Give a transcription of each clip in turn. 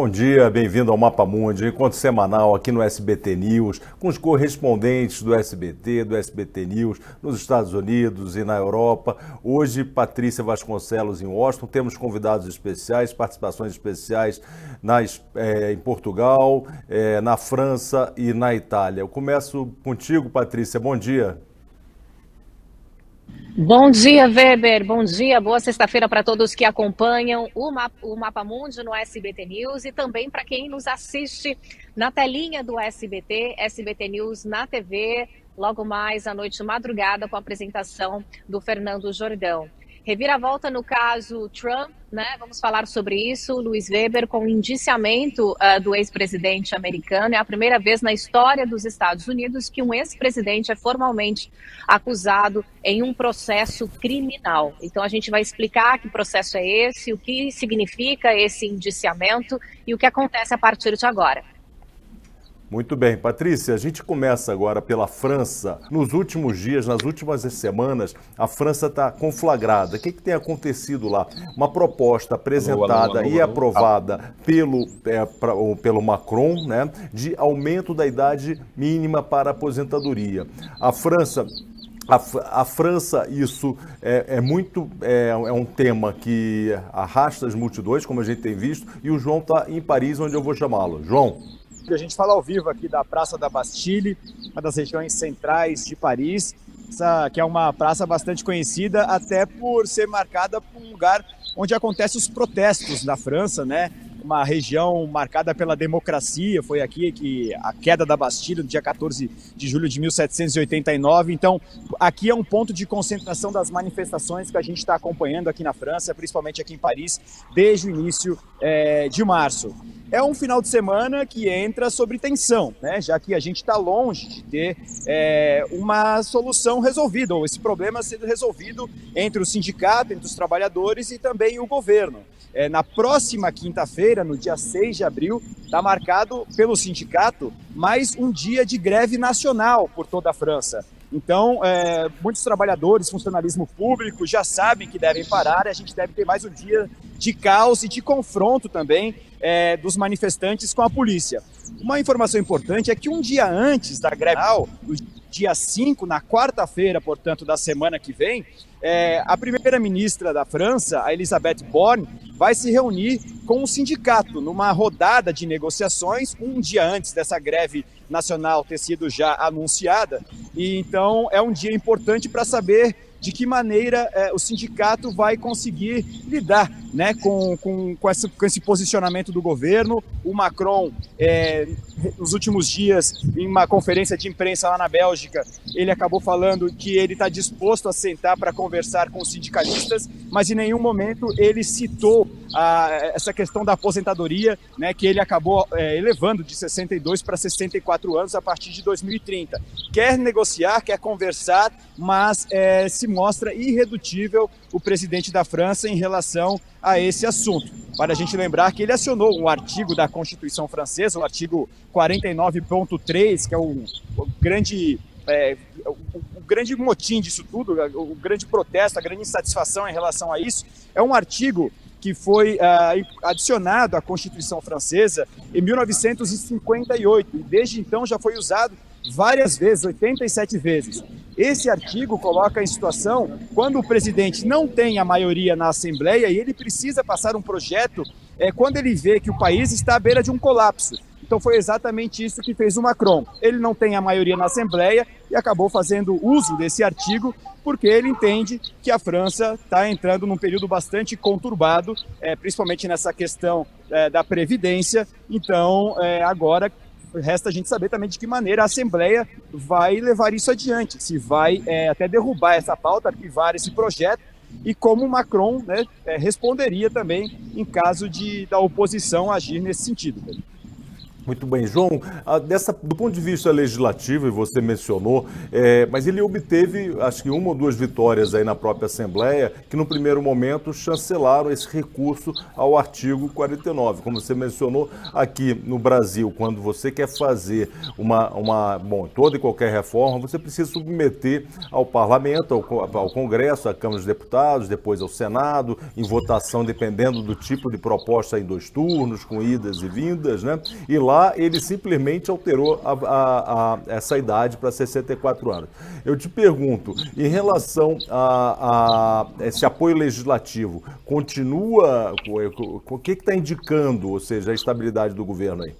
Bom dia, bem-vindo ao Mapa Mundi, encontro semanal aqui no SBT News, com os correspondentes do SBT, do SBT News, nos Estados Unidos e na Europa. Hoje, Patrícia Vasconcelos em Washington, temos convidados especiais, participações especiais nas, é, em Portugal, é, na França e na Itália. Eu começo contigo, Patrícia, bom dia. Bom dia, Weber. Bom dia, boa sexta-feira para todos que acompanham o, Mapa, o Mapa Mundi no SBT News e também para quem nos assiste na telinha do SBT, SBT News na TV, logo mais à noite madrugada com a apresentação do Fernando Jordão. Reviravolta no caso Trump, né? Vamos falar sobre isso. Luiz Weber, com o indiciamento uh, do ex-presidente americano. É a primeira vez na história dos Estados Unidos que um ex-presidente é formalmente acusado em um processo criminal. Então, a gente vai explicar que processo é esse, o que significa esse indiciamento e o que acontece a partir de agora. Muito bem, Patrícia, a gente começa agora pela França. Nos últimos dias, nas últimas semanas, a França está conflagrada. O que, que, tem acontecido lá? Uma proposta apresentada e aprovada pelo, é, pra, pelo Macron né, de aumento da idade mínima para aposentadoria. A França a, a, França, isso é, é muito é, é, um tema que arrasta as multidões, como a gente tem visto, e o João está em Paris, onde eu vou chamá-lo. João. A gente fala ao vivo aqui da Praça da Bastille, uma das regiões centrais de Paris, essa, que é uma praça bastante conhecida até por ser marcada por um lugar onde acontecem os protestos da França, né? Uma região marcada pela democracia. Foi aqui que a queda da Bastilha, no dia 14 de julho de 1789. Então, aqui é um ponto de concentração das manifestações que a gente está acompanhando aqui na França, principalmente aqui em Paris, desde o início é, de março. É um final de semana que entra sobre tensão, né? já que a gente está longe de ter é, uma solução resolvida, ou esse problema sendo resolvido entre o sindicato, entre os trabalhadores e também o governo. É, na próxima quinta-feira, no dia 6 de abril, está marcado pelo sindicato mais um dia de greve nacional por toda a França. Então, é, muitos trabalhadores, funcionalismo público já sabem que devem parar e a gente deve ter mais um dia de caos e de confronto também é, dos manifestantes com a polícia. Uma informação importante é que um dia antes da greve, no dia 5, na quarta-feira, portanto, da semana que vem, é, a primeira-ministra da França, a Elisabeth Borne, vai se reunir com o sindicato numa rodada de negociações um dia antes dessa greve nacional ter sido já anunciada. E então é um dia importante para saber de que maneira é, o sindicato vai conseguir lidar né, com, com, com, esse, com esse posicionamento do governo. O Macron, é, nos últimos dias, em uma conferência de imprensa lá na Bélgica, ele acabou falando que ele está disposto a sentar para conversar com os sindicalistas, mas em nenhum momento ele citou a, essa questão da aposentadoria, né, que ele acabou é, elevando de 62 para 64 anos a partir de 2030. Quer negociar, quer conversar, mas é, se mostra irredutível o presidente da França em relação a esse assunto. Para a gente lembrar que ele acionou um artigo da Constituição Francesa, o artigo 49.3, que é o, o grande é, o, o, grande motim disso tudo, o grande protesto, a grande insatisfação em relação a isso, é um artigo que foi uh, adicionado à Constituição Francesa em 1958 e desde então já foi usado várias vezes, 87 vezes. Esse artigo coloca em situação quando o presidente não tem a maioria na Assembleia e ele precisa passar um projeto é, quando ele vê que o país está à beira de um colapso. Então foi exatamente isso que fez o Macron. Ele não tem a maioria na Assembleia e acabou fazendo uso desse artigo porque ele entende que a França está entrando num período bastante conturbado, é, principalmente nessa questão é, da previdência. Então é, agora resta a gente saber também de que maneira a Assembleia vai levar isso adiante, se vai é, até derrubar essa pauta, arquivar esse projeto, e como Macron né, é, responderia também em caso de da oposição agir nesse sentido. Muito bem, João. Dessa, do ponto de vista legislativo, e você mencionou, é, mas ele obteve, acho que uma ou duas vitórias aí na própria Assembleia, que no primeiro momento chancelaram esse recurso ao artigo 49. Como você mencionou, aqui no Brasil, quando você quer fazer uma, uma bom, toda e qualquer reforma, você precisa submeter ao Parlamento, ao, ao Congresso, à Câmara dos Deputados, depois ao Senado, em votação, dependendo do tipo de proposta em dois turnos, com idas e vindas, né? E lá lá ele simplesmente alterou a, a, a, essa idade para 64 anos. Eu te pergunto, em relação a, esse apoio legislativo, continua, o que está indicando, ou seja, a estabilidade do governo aí?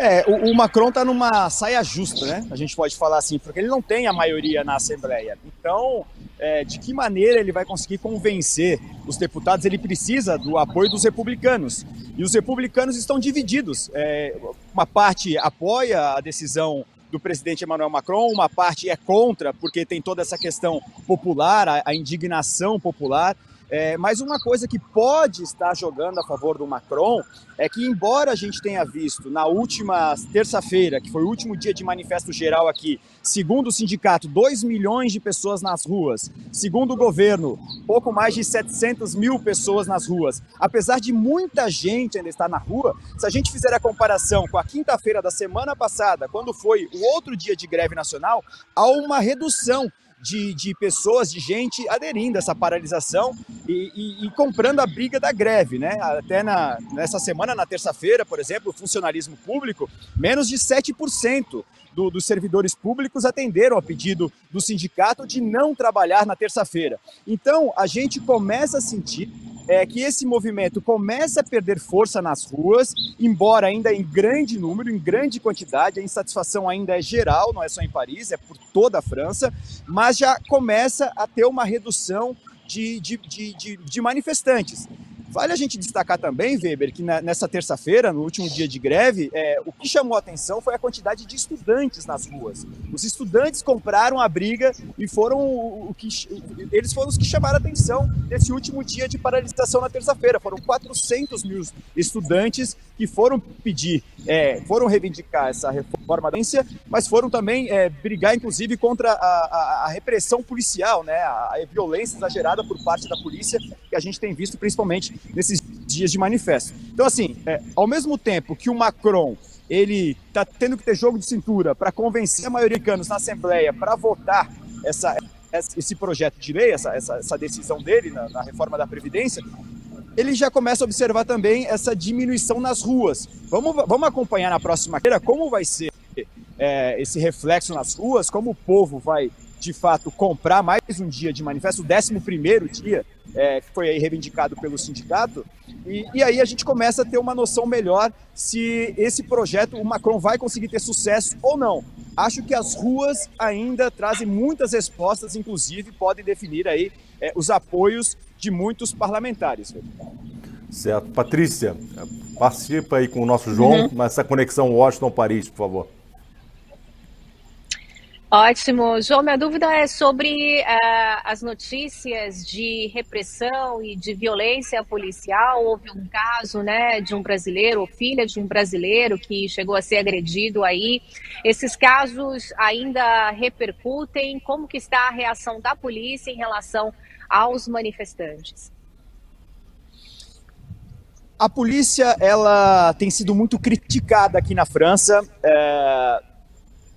É, o, o Macron está numa saia justa, né? A gente pode falar assim, porque ele não tem a maioria na Assembleia. Então, é, de que maneira ele vai conseguir convencer os deputados? Ele precisa do apoio dos republicanos. E os republicanos estão divididos. É, uma parte apoia a decisão do presidente Emmanuel Macron, uma parte é contra, porque tem toda essa questão popular, a, a indignação popular. É, mas uma coisa que pode estar jogando a favor do Macron é que, embora a gente tenha visto na última terça-feira, que foi o último dia de manifesto geral aqui, segundo o sindicato, 2 milhões de pessoas nas ruas, segundo o governo, pouco mais de 700 mil pessoas nas ruas, apesar de muita gente ainda estar na rua, se a gente fizer a comparação com a quinta-feira da semana passada, quando foi o outro dia de greve nacional, há uma redução de, de pessoas, de gente aderindo a essa paralisação e, e, e comprando a briga da greve, né? Até na, nessa semana, na terça-feira, por exemplo, o funcionalismo público, menos de 7% do, dos servidores públicos atenderam ao pedido do sindicato de não trabalhar na terça-feira. Então, a gente começa a sentir é, que esse movimento começa a perder força nas ruas, embora ainda em grande número, em grande quantidade, a insatisfação ainda é geral, não é só em Paris, é por toda a França, mas já começa a ter uma redução de, de, de, de, manifestantes. Vale a gente destacar também, Weber, que nessa terça-feira, no último dia de greve, é, o que chamou a atenção foi a quantidade de estudantes nas ruas. Os estudantes compraram a briga e foram o, o que eles foram os que chamaram a atenção nesse último dia de paralisação na terça-feira. Foram 400 mil estudantes que foram pedir, é, foram reivindicar essa reforma da mas foram também é, brigar, inclusive, contra a, a, a repressão policial, né, a, a violência exagerada por parte da polícia que a gente tem visto principalmente nesses dias de manifesto. Então, assim, é, ao mesmo tempo que o Macron ele está tendo que ter jogo de cintura para convencer a maioria americanos na Assembleia para votar essa, esse projeto de lei, essa, essa, essa decisão dele na, na, reforma da Previdência, ele já começa a observar também essa diminuição nas ruas. Vamos, vamos acompanhar na próxima feira como vai ser é, esse reflexo nas ruas, como o povo vai de fato comprar mais um dia de manifesto, o 11 primeiro dia é, que foi aí reivindicado pelo sindicato, e, e, aí a gente começa a ter uma noção melhor se esse projeto, o Macron vai conseguir ter sucesso ou não. Acho que as ruas ainda trazem muitas respostas, inclusive podem definir aí é, os apoios de muitos parlamentares. Certo. Patrícia, participa aí com o nosso João uhum. nessa conexão Washington-Paris, por favor. Ótimo. João, minha dúvida é sobre uh, as notícias de repressão e de violência policial. Houve um caso né, de um brasileiro, ou filha de um brasileiro, que chegou a ser agredido aí. Esses casos ainda repercutem? Como que está a reação da polícia em relação aos manifestantes? A polícia ela tem sido muito criticada aqui na França. É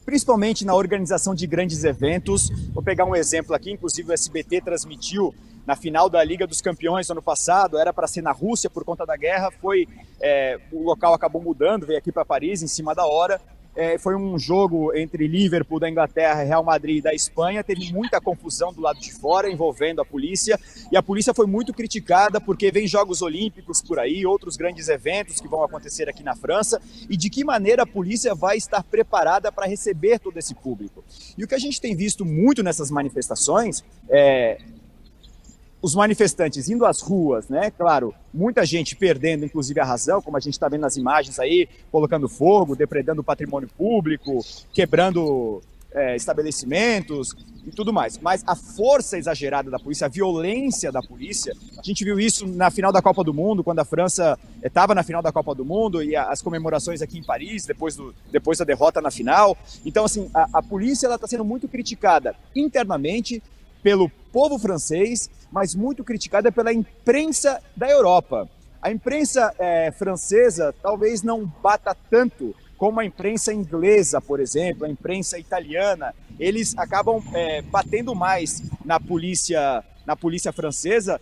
principalmente na organização de grandes eventos. Vou pegar um exemplo aqui, inclusive o SBT transmitiu na final da Liga dos Campeões ano passado, era para ser na Rússia por conta da guerra, foi é, o local acabou mudando, veio aqui para Paris em cima da hora é, foi um jogo entre Liverpool da Inglaterra Real Madrid da Espanha. Teve muita confusão do lado de fora envolvendo a polícia. E a polícia foi muito criticada porque vem Jogos Olímpicos por aí, outros grandes eventos que vão acontecer aqui na França. E de que maneira a polícia vai estar preparada para receber todo esse público. E o que a gente tem visto muito nessas manifestações é os manifestantes indo às ruas, né? Claro, muita gente perdendo, inclusive, a razão, como a gente está vendo nas imagens aí, colocando fogo, depredando o patrimônio público, quebrando é, estabelecimentos e tudo mais. Mas a força exagerada da polícia, a violência da polícia, a gente viu isso na final da Copa do Mundo, quando a França estava na final da Copa do Mundo e as comemorações aqui em Paris, depois, do, depois da derrota na final. Então, assim, a, a polícia está sendo muito criticada internamente pelo povo francês, mas muito criticada pela imprensa da Europa. A imprensa é, francesa talvez não bata tanto como a imprensa inglesa, por exemplo, a imprensa italiana, eles acabam é, batendo mais na polícia, na polícia francesa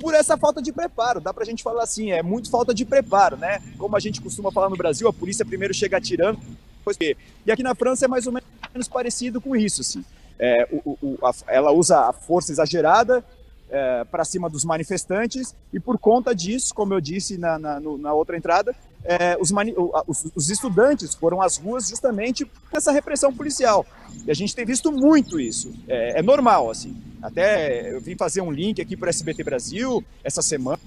por essa falta de preparo. Dá para a gente falar assim, é muito falta de preparo, né? Como a gente costuma falar no Brasil, a polícia primeiro chega atirando, depois e aqui na França é mais ou menos parecido com isso, assim. É, o, o, a, ela usa a força exagerada é, para cima dos manifestantes e por conta disso, como eu disse na, na, na outra entrada, é, os, os, os, estudantes foram às ruas justamente por essa repressão policial. E a gente tem visto muito isso. É, é normal, assim. Até eu vim fazer um link aqui para o SBT Brasil essa semana.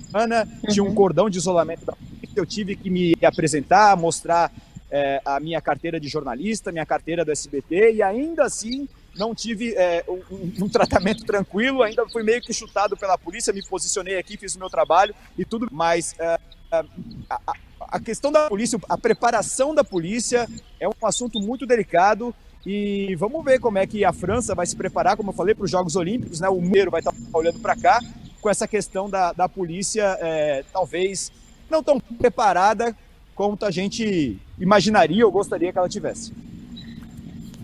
Tinha um uhum. cordão de isolamento da. Eu tive que me apresentar, mostrar é, a minha carteira de jornalista, minha carteira do SBT, e ainda assim não tive é, um, um, tratamento tranquilo, ainda fui meio que chutado pela polícia, me posicionei aqui, fiz o meu trabalho e tudo, mas é, é a, a, questão da polícia, a preparação da polícia é um assunto muito delicado e vamos ver como é que a França vai se preparar, como eu falei, para os Jogos Olímpicos, né? O mundo vai estar olhando para cá com essa questão da, da polícia, é, talvez não tão preparada quanto a gente imaginaria ou gostaria que ela tivesse.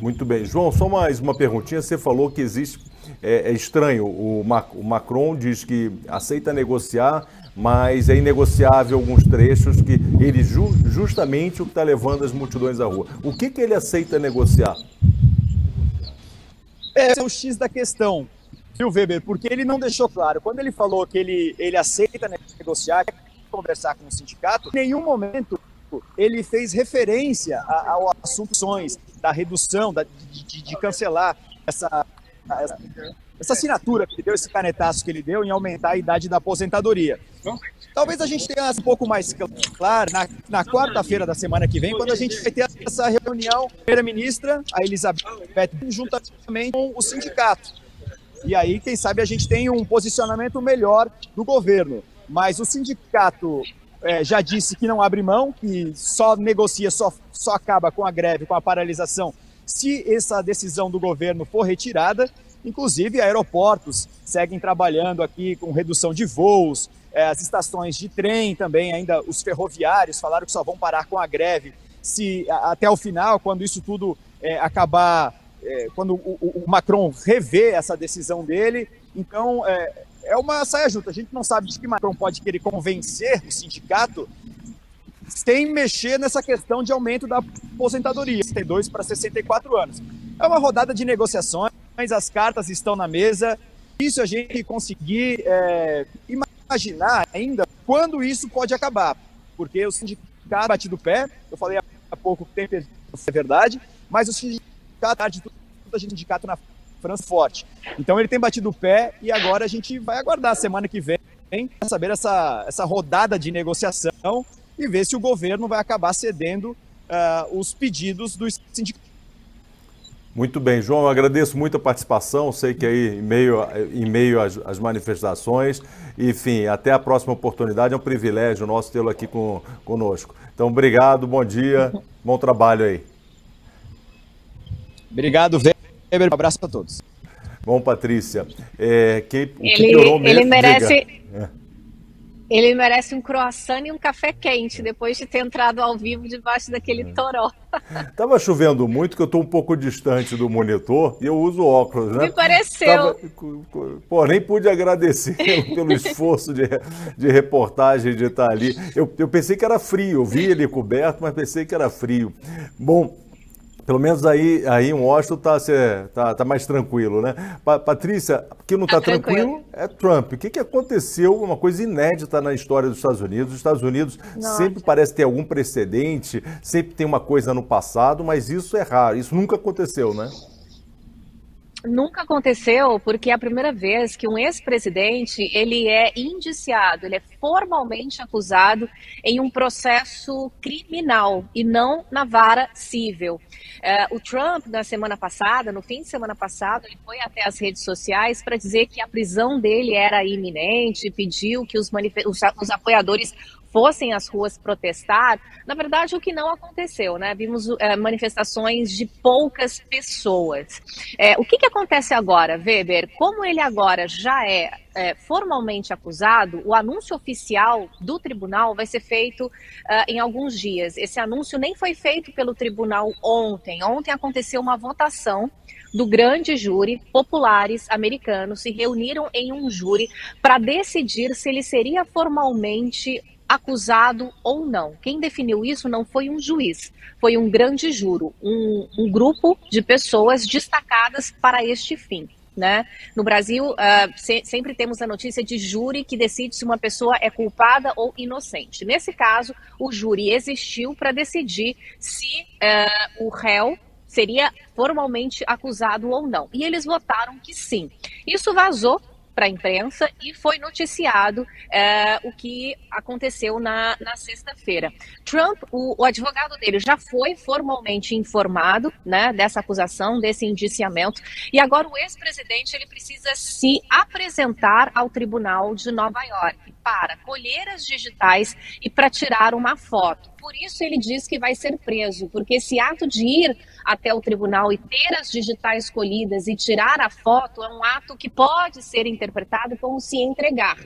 Muito bem. João, só mais uma perguntinha. Você falou que existe. É, é estranho, o, Mac, o Macron diz que aceita negociar, mas é inegociável alguns trechos que ele ju, justamente o que está levando as multidões à rua. O que, que ele aceita negociar? É o X da questão, viu, Weber? Porque ele não deixou claro. Quando ele falou que ele, ele aceita negociar, conversar com o sindicato, em nenhum momento ele fez referência ao assunto da redução, da, de, de, cancelar essa, essa, essa, assinatura que ele deu, esse canetaço que ele deu em aumentar a idade da aposentadoria. Talvez a gente tenha um pouco mais claro na, na quarta-feira da semana que vem, quando a gente vai ter essa reunião, primeira-ministra, a Elizabeth, juntamente com o sindicato. E aí, quem sabe, a gente tem um posicionamento melhor do governo. Mas o sindicato é, já disse que não abre mão, que só negocia, só, só acaba com a greve, com a paralisação, se essa decisão do governo for retirada. Inclusive, aeroportos seguem trabalhando aqui com redução de voos, é, as estações de trem também, ainda os ferroviários falaram que só vão parar com a greve se até o final, quando isso tudo é, acabar, é, quando o, o, Macron rever essa decisão dele. Então, é, é uma saia justa. A gente não sabe de que Macron pode querer convencer o sindicato sem mexer nessa questão de aumento da aposentadoria, 62 para 64 anos. É uma rodada de negociações, as cartas estão na mesa. Isso a gente conseguir é, imaginar ainda quando isso pode acabar, porque o sindicato bate do pé, eu falei há pouco tempo, é verdade, mas o sindicato, a gente sindicato na França forte. Então ele tem batido o pé e agora a gente vai aguardar a semana que vem para saber essa, essa rodada de negociação e ver se o governo vai acabar cedendo uh, os pedidos dos sindicatos. Muito bem, João, eu agradeço muito a participação, sei que aí em meio, em meio às, às, manifestações, enfim, até a próxima oportunidade, é um privilégio nosso tê-lo aqui com, conosco. Então, obrigado, bom dia, bom trabalho aí. Obrigado, Weber, um abraço para todos. Bom, Patrícia, é, quem, o que ele, piorou mesmo... Ele merece... É. Ele merece um croissant e um café quente depois de ter entrado ao vivo debaixo daquele é. toró. Tava chovendo muito, que eu estou um pouco distante do monitor e eu uso óculos, né? Me pareceu. Tava, pô, nem pude agradecer pelo esforço de, de reportagem de estar ali. Eu, eu pensei que era frio, eu vi ele coberto, mas pensei que era frio. Bom, pelo menos aí, aí em Washington está tá, tá mais tranquilo, né? Pa, Patrícia, que não está tá tranquilo. tranquilo é Trump. O que, que aconteceu? Uma coisa inédita na história dos Estados Unidos. Os Estados Unidos Nossa. sempre parece ter algum precedente, sempre tem uma coisa no passado, mas isso é raro. Isso nunca aconteceu, né? Nunca aconteceu porque é a primeira vez que um ex-presidente ele é indiciado, ele é formalmente acusado em um processo criminal e não na vara civil. Uh, o Trump na semana passada, no fim de semana passada, ele foi até as redes sociais para dizer que a prisão dele era iminente, pediu que os, os, os apoiadores fossem às ruas protestar, na verdade o que não aconteceu, né? Vimos é, manifestações de poucas pessoas. É, o que, que acontece agora, Weber? Como ele agora já é, é, formalmente acusado, o anúncio oficial do tribunal vai ser feito uh, em alguns dias. Esse anúncio nem foi feito pelo tribunal ontem. Ontem aconteceu uma votação do grande júri, populares americanos se reuniram em um júri para decidir se ele seria formalmente acusado ou não. Quem definiu isso não foi um juiz, foi um grande juro, um, um grupo de pessoas destacadas para este fim. Né? No Brasil, uh, se, sempre temos a notícia de júri que decide se uma pessoa é culpada ou inocente. Nesse caso, o júri existiu para decidir se uh, o réu seria formalmente acusado ou não. E eles votaram que sim. Isso vazou para a imprensa e foi noticiado é, o que aconteceu na, na sexta-feira. Trump, o, o, advogado dele, já foi formalmente informado né, dessa acusação, desse indiciamento, e agora o ex-presidente ele precisa se apresentar ao tribunal de Nova York para colher as digitais e para tirar uma foto. Por isso ele diz que vai ser preso, porque esse ato de ir até o tribunal e ter as digitais colhidas e tirar a foto é um ato que pode ser interpretado como se entregar.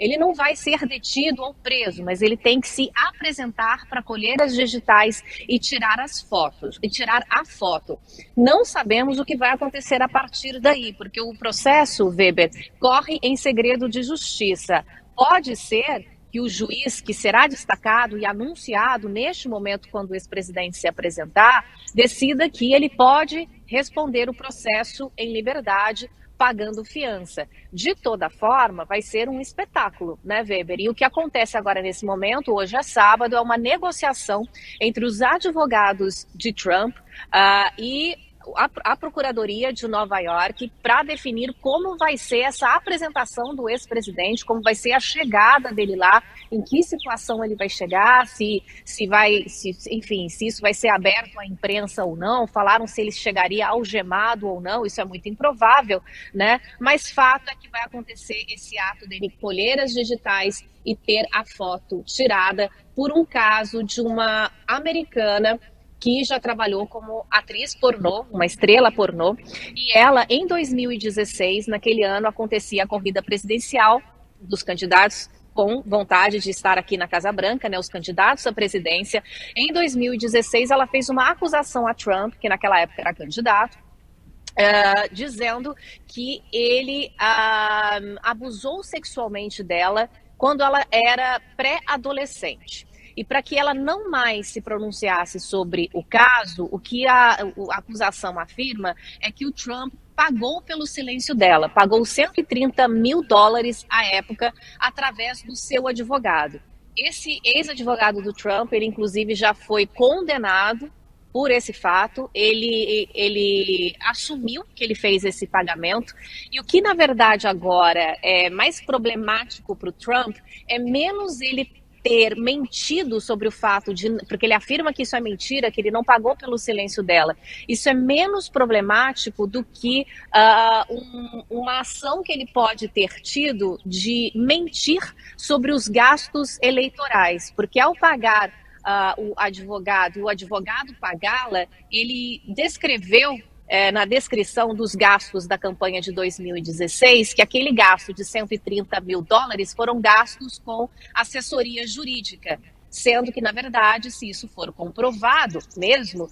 Ele não vai ser detido ou preso, mas ele tem que se apresentar para colher as digitais e tirar as fotos, e tirar a foto. Não sabemos o que vai acontecer a partir daí, porque o processo, Weber, corre em segredo de justiça. Pode ser que o juiz que será destacado e anunciado neste momento, quando o ex-presidente se apresentar, decida que ele pode responder o processo em liberdade, pagando fiança. De toda forma, vai ser um espetáculo, né, Weber? E o que acontece agora nesse momento, hoje é sábado, é uma negociação entre os advogados de Trump uh, e a, Procuradoria de Nova York para definir como vai ser essa apresentação do ex-presidente, como vai ser a chegada dele lá, em que situação ele vai chegar, se, se vai, se, enfim, se isso vai ser aberto à imprensa ou não. Falaram se ele chegaria algemado ou não, isso é muito improvável, né? Mas fato é que vai acontecer esse ato dele colher as digitais e ter a foto tirada por um caso de uma americana que já trabalhou como atriz pornô, uma estrela pornô, e ela, em 2016, naquele ano, acontecia a corrida presidencial dos candidatos com vontade de estar aqui na Casa Branca, né, os candidatos à presidência. Em 2016, ela fez uma acusação a Trump, que naquela época era candidato, uh, dizendo que ele uh, abusou sexualmente dela quando ela era pré-adolescente. E para que ela não mais se pronunciasse sobre o caso, o que a, a acusação afirma é que o Trump pagou pelo silêncio dela, pagou 130 mil dólares à época através do seu advogado. Esse ex-advogado do Trump, ele inclusive já foi condenado por esse fato, ele, ele assumiu que ele fez esse pagamento. E o que, na verdade, agora é mais problemático para o Trump é menos ele ter mentido sobre o fato de. Porque ele afirma que isso é mentira, que ele não pagou pelo silêncio dela. Isso é menos problemático do que uh, um, uma ação que ele pode ter tido de mentir sobre os gastos eleitorais. Porque ao pagar uh, o advogado e o advogado pagá-la, ele descreveu é, na descrição dos gastos da campanha de 2016 que aquele gasto de 130 mil dólares foram gastos com assessoria jurídica, sendo que, na verdade, se isso for comprovado mesmo,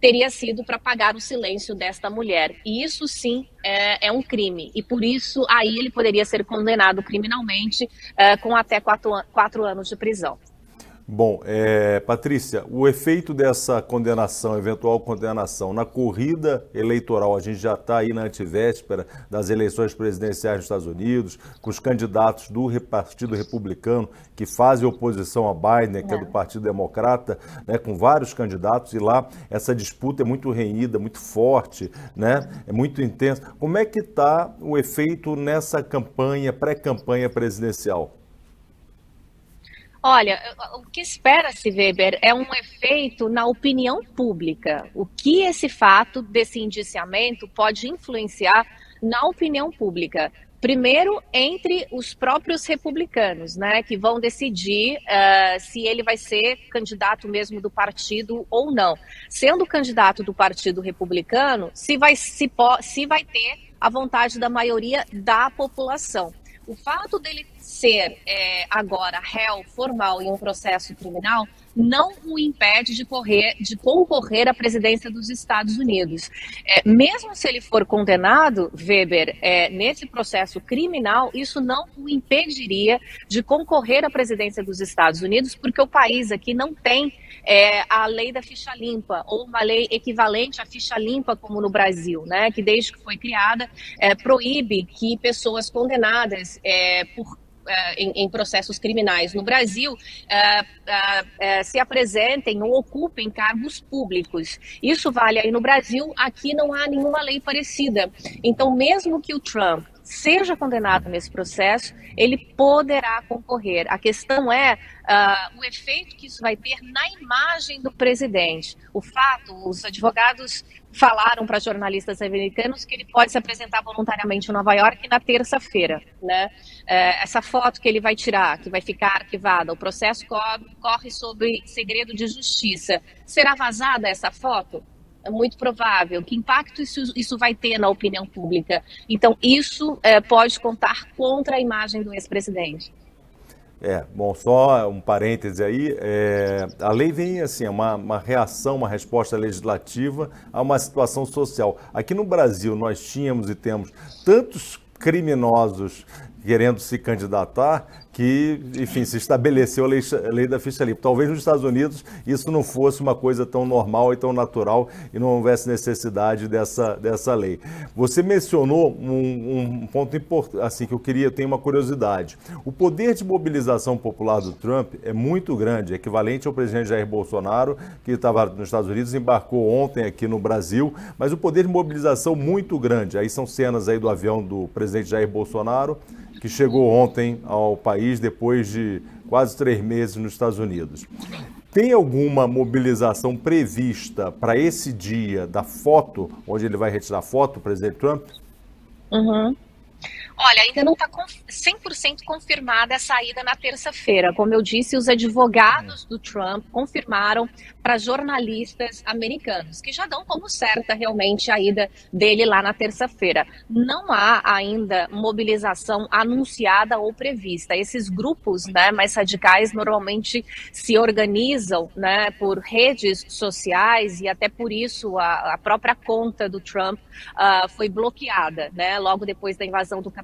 teria sido para pagar o silêncio desta mulher. E isso sim é, é, um crime. E por isso aí ele poderia ser condenado criminalmente é, com até quatro, quatro anos de prisão. Bom, é, Patrícia, o efeito dessa condenação, eventual condenação, na corrida eleitoral, a gente já está aí na antivéspera das eleições presidenciais nos Estados Unidos, com os candidatos do Partido Republicano que fazem oposição a Biden, que é, é do Partido Democrata, né, com vários candidatos, e lá essa disputa é muito renhida, muito forte, né, é muito intensa. Como é que está o efeito nessa campanha, pré-campanha presidencial? Olha, o que espera-se, Weber, é um efeito na opinião pública. O que esse fato desse indiciamento pode influenciar na opinião pública? Primeiro, entre os próprios republicanos, né, que vão decidir uh, se ele vai ser candidato mesmo do partido ou não. Sendo candidato do Partido Republicano, se vai, se, se vai ter a vontade da maioria da população. O fato dele ser é, agora réu formal em um processo criminal não o impede de, correr, de concorrer à presidência dos Estados Unidos. É, mesmo se ele for condenado, Weber, é, nesse processo criminal, isso não o impediria de concorrer à presidência dos Estados Unidos, porque o país aqui não tem é, a lei da ficha limpa, ou uma lei equivalente à ficha limpa, como no Brasil, né, que desde que foi criada, é, proíbe que pessoas condenadas é, por em, em, processos criminais no Brasil uh, uh, se apresentem ou ocupem cargos públicos. Isso vale aí no Brasil, aqui não há nenhuma lei parecida. Então, mesmo que o Trump seja condenado nesse processo, ele poderá concorrer. A questão é uh, o efeito que isso vai ter na imagem do presidente. O fato, os advogados falaram para jornalistas americanos que ele pode se apresentar voluntariamente em Nova York na terça-feira. Né? Uh, essa foto que ele vai tirar, que vai ficar arquivada, o processo corre sobre segredo de justiça. Será vazada essa foto? É muito provável. Que impacto isso, isso vai ter na opinião pública? Então, isso é, pode contar contra a imagem do ex-presidente. É, bom, só um parêntese aí, é, a lei vem assim, é uma, uma reação, uma resposta legislativa a uma situação social. Aqui no Brasil nós tínhamos e temos tantos criminosos querendo se candidatar que, enfim, se estabeleceu a lei, a lei, da ficha limpa. Talvez nos Estados Unidos isso não fosse uma coisa tão normal e tão natural e não houvesse necessidade dessa, dessa lei. Você mencionou um, um ponto importante, assim, que eu queria, ter uma curiosidade. O poder de mobilização popular do Trump é muito grande, equivalente ao presidente Jair Bolsonaro, que estava nos Estados Unidos, embarcou ontem aqui no Brasil, mas o poder de mobilização muito grande. Aí são cenas aí do avião do presidente Jair Bolsonaro, que chegou ontem ao país depois de quase três meses nos Estados Unidos. Tem alguma mobilização prevista para esse dia da foto, onde ele vai retirar foto, presidente Trump? Uhum. Olha, ainda não está 100% confirmada a saída na terça-feira. Como eu disse, os advogados do Trump confirmaram para jornalistas americanos, que já dão como certa realmente a ida dele lá na terça-feira. Não há ainda mobilização anunciada ou prevista. Esses grupos né, mais radicais normalmente se organizam né, por redes sociais e até por isso a, a própria conta do Trump uh, foi bloqueada né, logo depois da invasão do Capitólio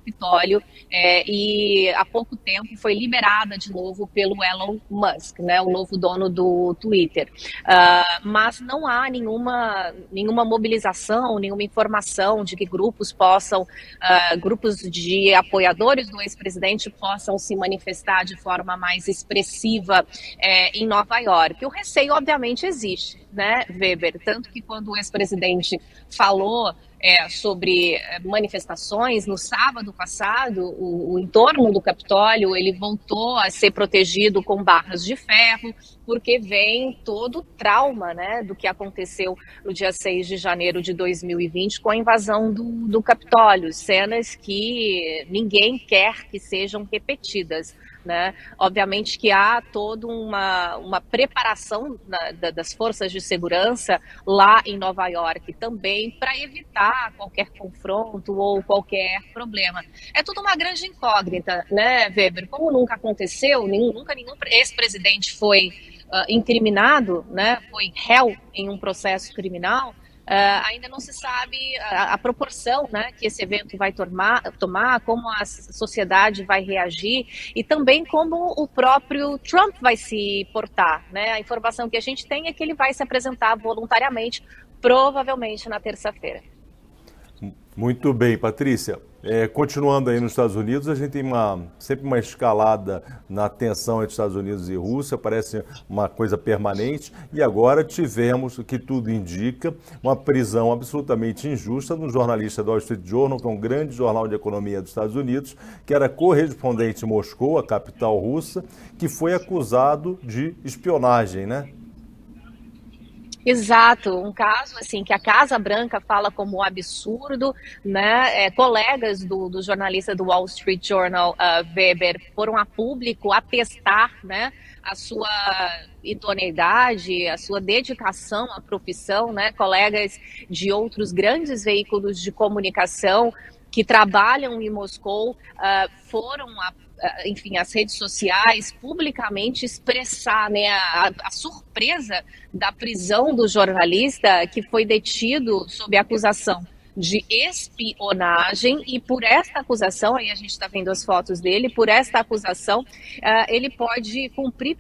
é, e há pouco tempo foi liberada de novo pelo Elon Musk, né, o novo dono do Twitter. Uh, mas não há nenhuma, nenhuma mobilização, nenhuma informação de que grupos possam, uh, grupos de apoiadores do ex-presidente possam se manifestar de forma mais expressiva é, em Nova York. O receio, obviamente, existe, né, Weber? Tanto que quando o ex-presidente falou é, sobre é, manifestações. No sábado passado, o, o, entorno do Capitólio ele voltou a ser protegido com barras de ferro, porque vem todo o trauma né, do que aconteceu no dia 6 de janeiro de 2020 com a invasão do, do Capitólio. Cenas que ninguém quer que sejam repetidas. Né? Obviamente que há toda uma, uma preparação na, da, das forças de segurança lá em Nova York também para evitar qualquer confronto ou qualquer problema. É tudo uma grande incógnita, né, Weber? Como nunca aconteceu, nenhum, nunca nenhum ex-presidente foi uh, incriminado, né, foi réu em um processo criminal, Uh, ainda não se sabe a, a, proporção né, que esse evento vai tomar, tomar, como a sociedade vai reagir e também como o próprio Trump vai se portar. Né? A informação que a gente tem é que ele vai se apresentar voluntariamente, provavelmente na terça-feira. Muito bem, Patrícia. É, continuando aí nos Estados Unidos, a gente tem uma, sempre uma escalada na tensão entre Estados Unidos e Rússia, parece uma coisa permanente, e agora tivemos, o que tudo indica, uma prisão absolutamente injusta de um jornalista do Wall Street Journal, que é um grande jornal de economia dos Estados Unidos, que era correspondente em Moscou, a capital russa, que foi acusado de espionagem, né? Exato, um caso assim que a Casa Branca fala como absurdo, né? É, colegas do, do, jornalista do Wall Street Journal, uh, Weber, foram a público atestar, né? A sua idoneidade, a sua dedicação à profissão, né? Colegas de outros grandes veículos de comunicação que trabalham em Moscou uh, foram a enfim, as redes sociais, publicamente expressar né, a, a, surpresa da prisão do jornalista que foi detido sob acusação de espionagem. E por esta acusação, aí a gente está vendo as fotos dele, por esta acusação, uh, ele pode cumprir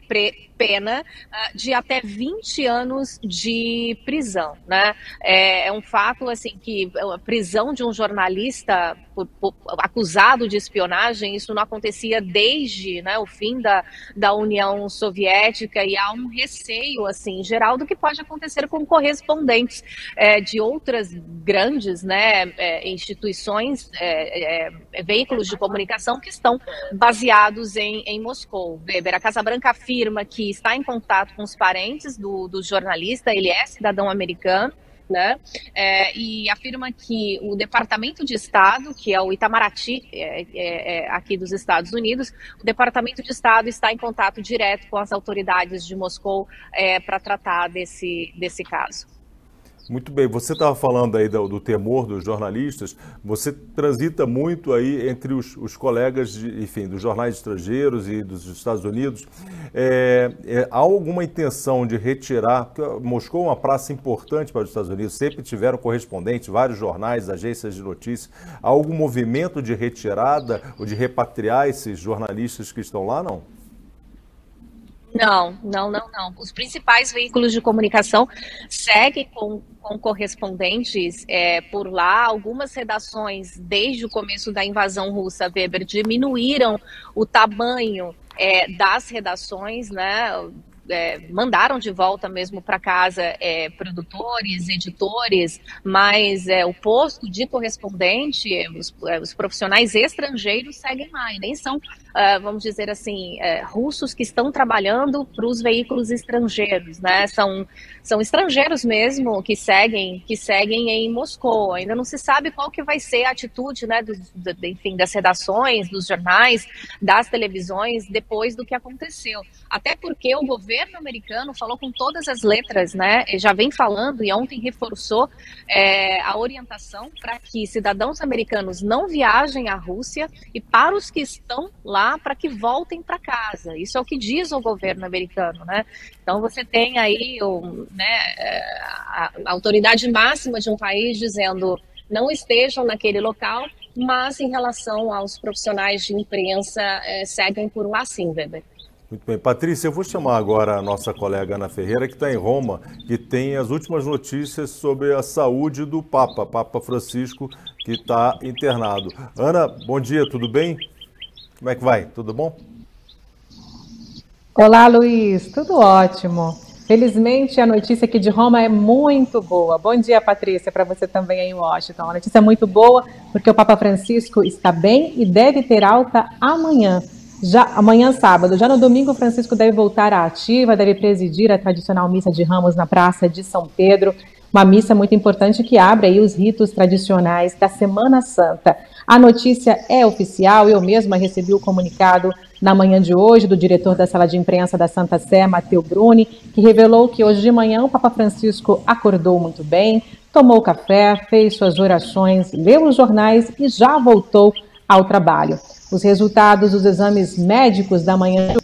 pena uh, de até 20 anos de prisão, né? É, é, um fato, assim, que a prisão de um jornalista por, por, acusado de espionagem, isso não acontecia desde né, o fim da, da União Soviética e há um receio, assim, geral do que pode acontecer com correspondentes é, de outras grandes né, é, instituições, é, é, veículos de comunicação que estão baseados em, em Moscou. Weber, a Casa Branca afirma que está em contato com os parentes do, do jornalista, ele é cidadão americano, né? É, e afirma que o Departamento de Estado, que é o Itamaraty é, é, é aqui dos Estados Unidos, o Departamento de Estado está em contato direto com as autoridades de Moscou é, para tratar desse, desse caso. Muito bem, você estava falando aí do, do, temor dos jornalistas, você transita muito aí entre os, os colegas, de, enfim, dos jornais estrangeiros e dos Estados Unidos. É, é, há alguma intenção de retirar, porque Moscou é uma praça importante para os Estados Unidos, sempre tiveram correspondentes, vários jornais, agências de notícias. Há algum movimento de retirada ou de repatriar esses jornalistas que estão lá, não? Não, não, não, não. Os principais veículos de comunicação seguem com, com correspondentes é, por lá. Algumas redações, desde o começo da invasão russa, Weber, diminuíram o tamanho é, das redações, né? é, mandaram de volta mesmo para casa é, produtores, editores, mas é, o posto de correspondente, os, é, os, profissionais estrangeiros seguem lá, e nem são, uh, vamos dizer assim, é, russos que estão trabalhando para os veículos estrangeiros, né? São, são estrangeiros mesmo que seguem, que seguem em Moscou. Ainda não se sabe qual que vai ser a atitude, né, do, do, enfim, das redações, dos jornais, das televisões depois do que aconteceu. Até porque o governo governo americano falou com todas as letras, né? Já vem falando e ontem reforçou é, a orientação para que cidadãos americanos não viajem à Rússia e para os que estão lá para que voltem para casa. Isso é o que diz o governo americano, né? Então você tem aí o, né, é, a autoridade máxima de um país dizendo não estejam naquele local, mas em relação aos profissionais de imprensa, é, seguem por lá sim, Weber. Muito bem. Patrícia, eu vou chamar agora a nossa colega Ana Ferreira, que está em Roma, que tem as últimas notícias sobre a saúde do Papa, Papa Francisco, que está internado. Ana, bom dia, tudo bem? Como é que vai? Tudo bom? Olá, Luiz, tudo ótimo. Felizmente, a notícia aqui de Roma é muito boa. Bom dia, Patrícia, para você também aí em Washington. A notícia é muito boa porque o Papa Francisco está bem e deve ter alta amanhã. Já amanhã, sábado, já no domingo, Francisco deve voltar à ativa, deve presidir a tradicional missa de Ramos na Praça de São Pedro, uma missa muito importante que abre aí os ritos tradicionais da Semana Santa. A notícia é oficial, eu mesma recebi o comunicado na manhã de hoje do diretor da sala de imprensa da Santa Sé, Mateu Bruni, que revelou que hoje de manhã o Papa Francisco acordou muito bem, tomou café, fez suas orações, leu os jornais e já voltou ao trabalho. Os resultados dos exames médicos da manhã.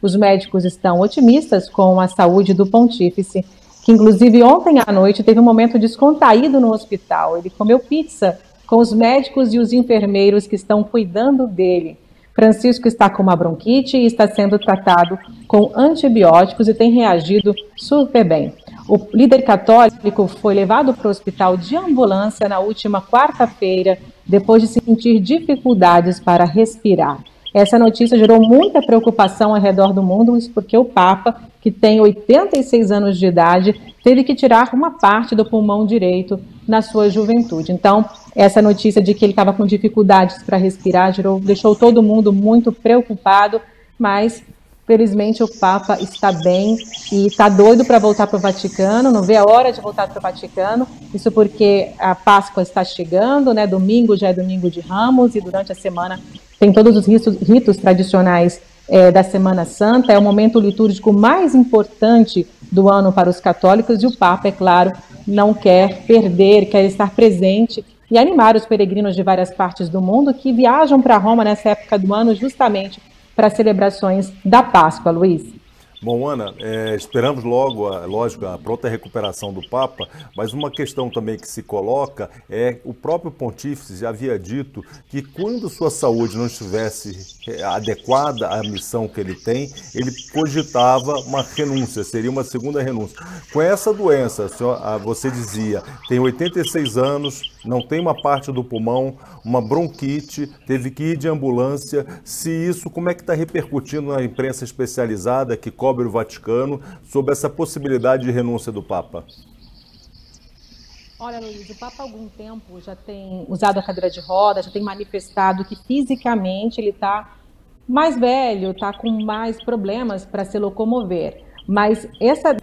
Os médicos estão otimistas com a saúde do pontífice. que inclusive ontem à noite teve um momento descontraído no hospital. Ele comeu pizza com os médicos e os enfermeiros que estão cuidando dele. Francisco está com uma bronquite e está sendo tratado com antibióticos e tem reagido super bem. O líder católico foi levado para o hospital de ambulância na última quarta-feira, depois de sentir dificuldades para respirar. Essa notícia gerou muita preocupação ao redor do mundo, isso porque o Papa, que tem 86 anos de idade, teve que tirar uma parte do pulmão direito na sua juventude. Então, essa notícia de que ele estava com dificuldades para respirar gerou, deixou todo mundo muito preocupado, mas felizmente o Papa está bem e está doido para voltar para o Vaticano, não vê a hora de voltar para o Vaticano. Isso porque a Páscoa está chegando, né? Domingo já é domingo de Ramos e durante a semana tem todos os ritos, ritos tradicionais é, da Semana Santa. É o momento litúrgico mais importante do ano para os católicos e o Papa, é claro, não quer perder, quer estar presente e animar os peregrinos de várias partes do mundo que viajam para Roma nessa época do ano justamente para celebrações da Páscoa, Luiz. Bom, Ana, é, esperamos logo, a, lógico, a pronta recuperação do Papa, mas uma questão também que se coloca é o próprio pontífice já havia dito que quando sua saúde não estivesse é, adequada à missão que ele tem, ele cogitava uma renúncia, seria uma segunda renúncia. Com essa doença, você dizia, tem 86 anos, não tem uma parte do pulmão, uma bronquite, teve que ir de ambulância. Se isso, como é que está repercutindo na imprensa especializada que cobre o Vaticano sobre essa possibilidade de renúncia do Papa? Olha, Luiz, o Papa há algum tempo já tem usado a cadeira de roda, já tem manifestado que fisicamente ele está mais velho, está com mais problemas para se locomover. Mas essa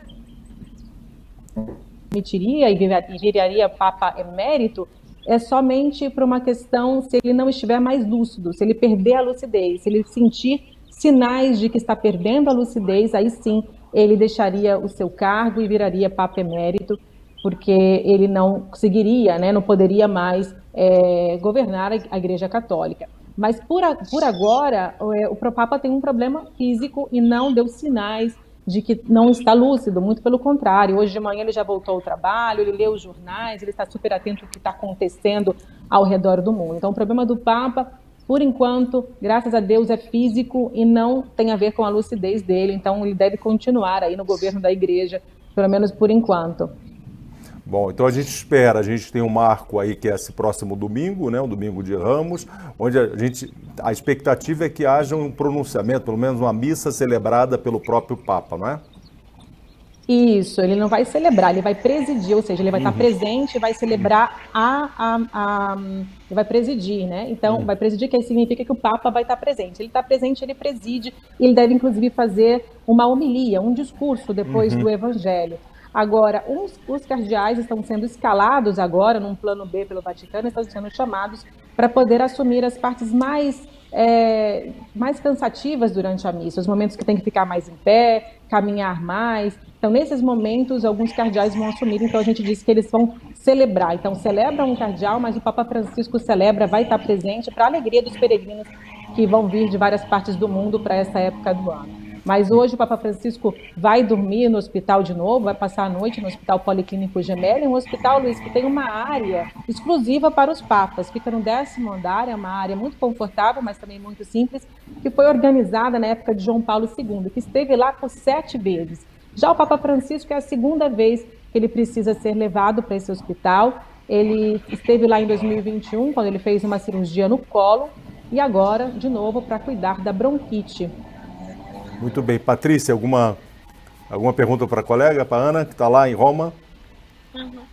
permitiria e viraria Papa emérito é somente por uma questão se ele não estiver mais lúcido, se ele perder a lucidez, se ele sentir sinais de que está perdendo a lucidez, aí sim ele deixaria o seu cargo e viraria Papa emérito, porque ele não conseguiria, né, não poderia mais é, governar a Igreja Católica. Mas por, a, por agora, é, o Papa tem um problema físico e não deu sinais de que não está lúcido, muito pelo contrário. Hoje de manhã ele já voltou ao trabalho, ele lê os jornais, ele está super atento ao que está acontecendo ao redor do mundo. Então, o problema do Papa, por enquanto, graças a Deus, é físico e não tem a ver com a lucidez dele. Então, ele deve continuar aí no governo da igreja, pelo menos por enquanto. Bom, então a gente espera, a gente tem um marco aí que é esse próximo domingo, né, o domingo de Ramos, onde a gente a expectativa é que haja um pronunciamento, pelo menos uma missa celebrada pelo próprio Papa, não é? Isso, ele não vai celebrar, ele vai presidir, ou seja, ele vai uhum. estar presente, vai celebrar a, a, a, ele vai presidir, né? Então, uhum. vai presidir, que significa que o Papa vai estar presente. Ele está presente, ele preside, e ele deve inclusive fazer uma homilia, um discurso depois uhum. do Evangelho. Agora, uns, os cardeais estão sendo escalados agora, num plano B pelo Vaticano, estão sendo chamados para poder assumir as partes mais, é, mais cansativas durante a missa, os momentos que tem que ficar mais em pé, caminhar mais. Então, nesses momentos, alguns cardeais vão assumir, então a gente diz que eles vão celebrar. Então, celebra um cardeal, mas o Papa Francisco celebra, vai estar presente para a alegria dos peregrinos que vão vir de várias partes do mundo para essa época do ano. Mas hoje o Papa Francisco vai dormir no hospital de novo, vai passar a noite no Hospital Policlínico Gemelli, um hospital, Luiz, que tem uma área exclusiva para os papas. Fica no décimo andar, é uma área muito confortável, mas também muito simples, que foi organizada na época de João Paulo II, que esteve lá por sete vezes. Já o Papa Francisco é a segunda vez que ele precisa ser levado para esse hospital. Ele esteve lá em 2021, quando ele fez uma cirurgia no colo, e agora, de novo, para cuidar da bronquite. Muito bem. Patrícia, alguma, alguma pergunta para a colega, para Ana, que está lá em Roma? Uhum,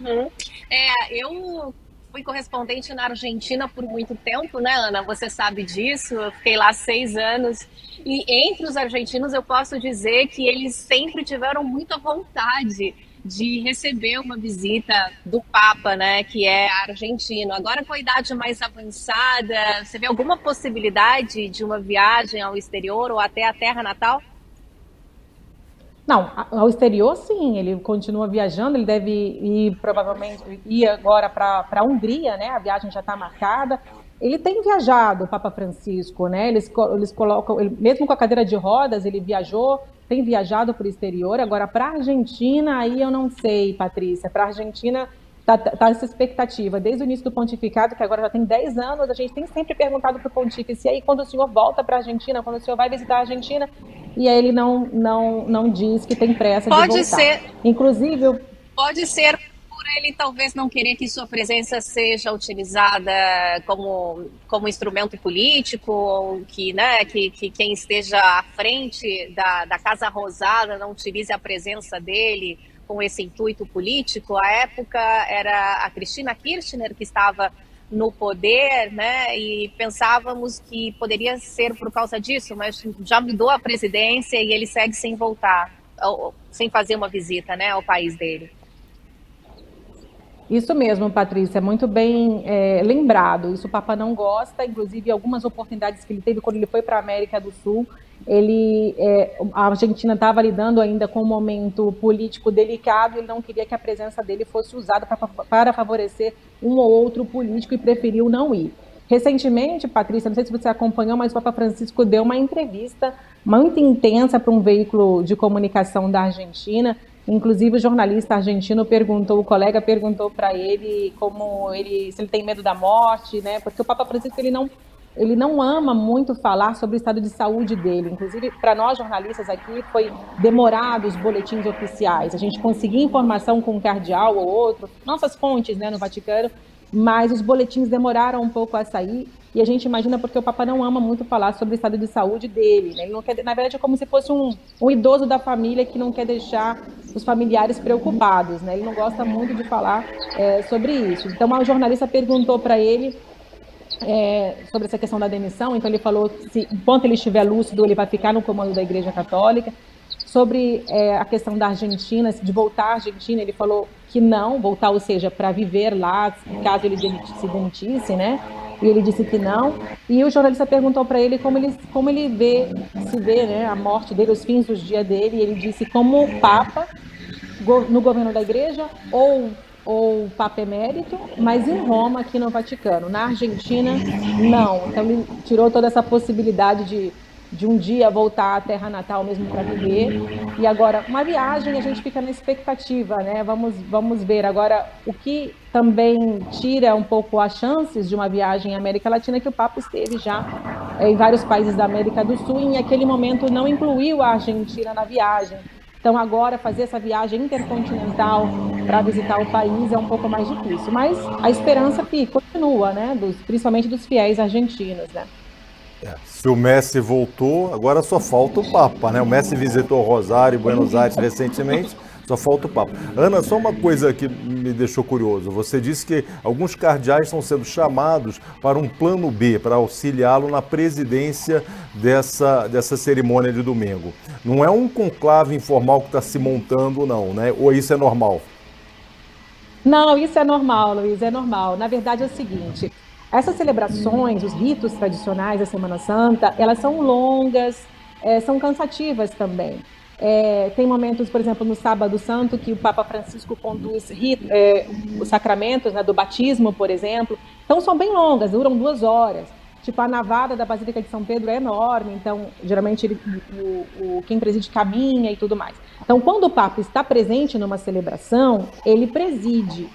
uhum. É, eu fui correspondente na Argentina por muito tempo, né, Ana? Você sabe disso. Eu fiquei lá seis anos. E entre os argentinos, eu posso dizer que eles sempre tiveram muita vontade de receber uma visita do Papa, né, que é argentino. Agora com a idade mais avançada, você vê alguma possibilidade de uma viagem ao exterior ou até a terra natal? Não, ao exterior sim, ele continua viajando, ele deve ir provavelmente ir agora para a Hungria, né? A viagem já está marcada. Ele tem viajado, o Papa Francisco, né? Eles, eles colocam, ele, mesmo com a cadeira de rodas, ele viajou, tem viajado para o exterior. Agora, para a Argentina, aí eu não sei, Patrícia. Para a Argentina, está tá essa expectativa. Desde o início do pontificado, que agora já tem 10 anos, a gente tem sempre perguntado para o pontífice, e aí quando o senhor volta para a Argentina, quando o senhor vai visitar a Argentina, e aí ele não, não, não diz que tem pressa Pode de voltar. Ser. Inclusive... Pode ser por ele talvez não querer que sua presença seja utilizada como, como instrumento político, ou que, né, que, que quem esteja à frente da, da Casa Rosada não utilize a presença dele com esse intuito político. À época era a Cristina Kirchner que estava no poder, né? E pensávamos que poderia ser por causa disso, mas já mudou a presidência e ele segue sem voltar, sem fazer uma visita, né, ao país dele. Isso mesmo, Patrícia, muito bem é, lembrado. Isso o Papa não gosta, inclusive algumas oportunidades que ele teve quando ele foi para a América do Sul, ele, é, a Argentina estava lidando ainda com um momento político delicado, ele não queria que a presença dele fosse usada pra, para favorecer um ou outro político e preferiu não ir. Recentemente, Patrícia, não sei se você acompanhou, mas o Papa Francisco deu uma entrevista muito intensa para um veículo de comunicação da Argentina. Inclusive, o jornalista argentino perguntou, o colega perguntou para ele como ele, se ele tem medo da morte, né? Porque o Papa Francisco ele não ele não ama muito falar sobre o estado de saúde dele. Inclusive, para nós jornalistas aqui, foi demorado os boletins oficiais. A gente conseguia informação com um cardeal ou outro, nossas fontes né, no Vaticano, mas os boletins demoraram um pouco a sair. E a gente imagina porque o Papa não ama muito falar sobre o estado de saúde dele. Né? Ele não quer, na verdade, é como se fosse um, um idoso da família que não quer deixar os familiares preocupados. Né? Ele não gosta muito de falar é, sobre isso. Então, a jornalista perguntou para ele é, sobre essa questão da demissão, então ele falou que enquanto ele estiver lúcido, ele vai ficar no comando da Igreja Católica. Sobre é, a questão da Argentina, de voltar à Argentina, ele falou que não, voltar, ou seja, para viver lá, caso ele se demitisse, né? E ele disse que não. E o jornalista perguntou para ele como ele como ele vê, se vê, né, a morte dele, os fins dos dias dele. E ele disse como Papa no governo da Igreja ou ou Papa Emérito, mas em Roma, aqui no Vaticano. Na Argentina, não. Então ele tirou toda essa possibilidade de, de um dia voltar à terra natal mesmo para viver. E agora, uma viagem, a gente fica na expectativa, né? Vamos, vamos ver. Agora, o que também tira um pouco as chances de uma viagem à América Latina é que o Papa esteve já é, em vários países da América do Sul e, em aquele momento não incluiu a Argentina na viagem. Então, agora, fazer essa viagem intercontinental para visitar o país é um pouco mais difícil. Mas a esperança continua, né? Dos, principalmente dos fiéis argentinos, né? É, se o Messi voltou, agora só falta o Papa, né? O Messi visitou Rosário e Buenos Aires recentemente. Só falta o papo. Ana, só uma coisa que me deixou curioso. Você disse que alguns cardeais estão sendo chamados para um plano B, para auxiliá-lo na presidência dessa, dessa cerimônia de domingo. Não é um conclave informal que está se montando, não, né? Ou isso é normal? Não, isso é normal, Luiz, é normal. Na verdade é o seguinte, essas celebrações, os ritos tradicionais da Semana Santa, elas são longas, é, são cansativas também. É, tem momentos, por exemplo, no Sábado Santo, que o Papa Francisco conduz é, os sacramentos né, do batismo, por exemplo. Então, são bem longas, duram duas horas. Tipo, a navada da Basílica de São Pedro é enorme, então, geralmente, ele, o, o, quem preside caminha e tudo mais. Então, quando o Papa está presente numa celebração, ele preside.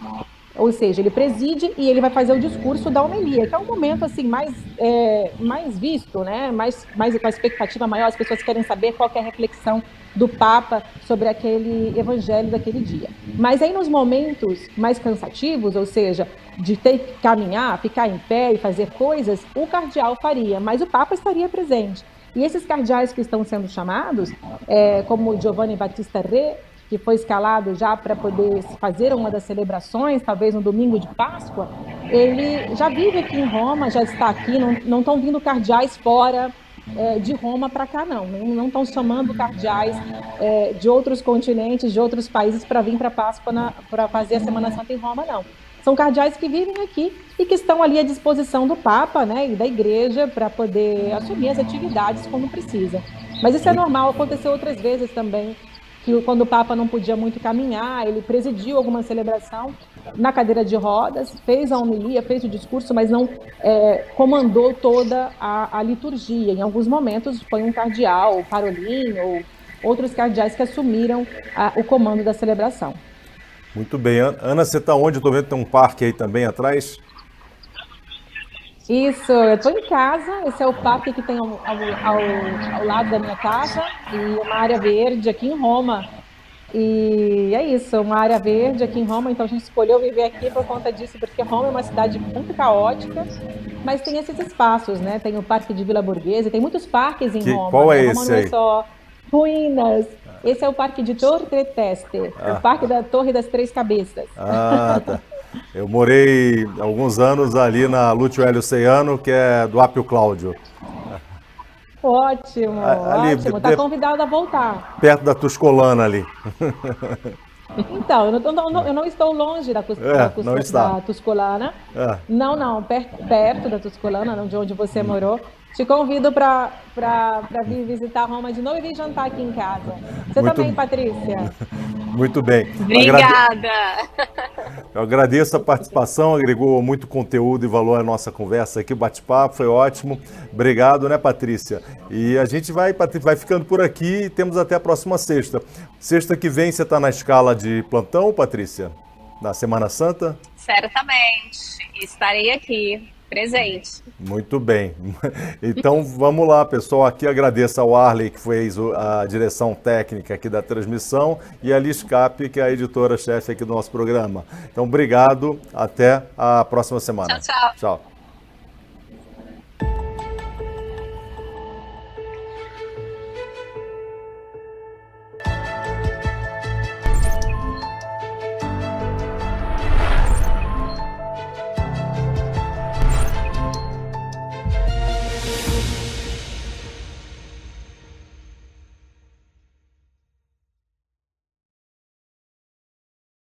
Ou seja, ele preside e ele vai fazer o discurso da homilia, que é um momento assim mais, é, mais visto, né? mais, mais com a expectativa maior, as pessoas querem saber qual é a reflexão do Papa sobre aquele evangelho daquele dia. Mas aí nos momentos mais cansativos, ou seja, de ter que caminhar, ficar em pé e fazer coisas, o cardeal faria, mas o Papa estaria presente. E esses cardeais que estão sendo chamados, é, como Giovanni Battista Re, que foi escalado já para poder fazer uma das celebrações, talvez no domingo de Páscoa, ele já vive aqui em Roma, já está aqui, não estão vindo cardeais fora é, de Roma para cá, não. Não estão chamando cardeais é, de outros continentes, de outros países para vir para Páscoa, para fazer a Semana Santa em Roma, não. São cardeais que vivem aqui e que estão ali à disposição do Papa né, e da Igreja para poder assumir as atividades quando precisa. Mas isso é normal, aconteceu outras vezes também que quando o Papa não podia muito caminhar, ele presidiu alguma celebração na cadeira de rodas, fez a homilia, fez o discurso, mas não é, comandou toda a, a, liturgia. Em alguns momentos foi um cardeal, Parolin ou outros cardeais que assumiram a, o comando da celebração. Muito bem. Ana, você está onde? Estou vendo que tem um parque aí também atrás. Isso, eu estou em casa. Esse é o parque que tem ao, ao, ao, lado da minha casa e uma área verde aqui em Roma. E é isso, uma área verde aqui em Roma. Então a gente escolheu viver aqui por conta disso, porque Roma é uma cidade muito caótica, mas tem esses espaços, né? Tem o Parque de Vila Borghese, tem muitos parques em que, Roma. Qual é né? esse Roma não é só ruínas. Esse é o Parque de Torre Teste, ah. o Parque da Torre das Três Cabeças. Ah, tá. Eu morei alguns anos ali na Lúcio Hélio Ceiano, que é do Apio Cláudio. Ótimo, ali, ótimo. Está convidado a voltar. Perto da Tuscolana ali. Então, eu não, não, eu não estou longe da, Cus, é, da, Cus, da Tuscolana. É. Não, não, perto, perto da Tuscolana, de onde você morou. Te convido para vir visitar Roma de novo e vir jantar aqui em casa. Você Muito... também, Patrícia? Muito bem. Obrigada. Eu agradeço a participação, agregou muito conteúdo e valor à nossa conversa aqui, bate-papo, foi ótimo. Obrigado, né, Patrícia? E a gente vai, vai ficando por aqui e temos até a próxima sexta. Sexta que vem você está na escala de plantão, Patrícia? Na Semana Santa? Certamente. Estarei aqui presente. Muito bem. Então vamos lá, pessoal. Aqui agradeço ao Arley, que fez a direção técnica aqui da transmissão, e a Liz Cap, que é a editora-chefe aqui do nosso programa. Então, obrigado. Até a próxima semana. Tchau, tchau. Tchau.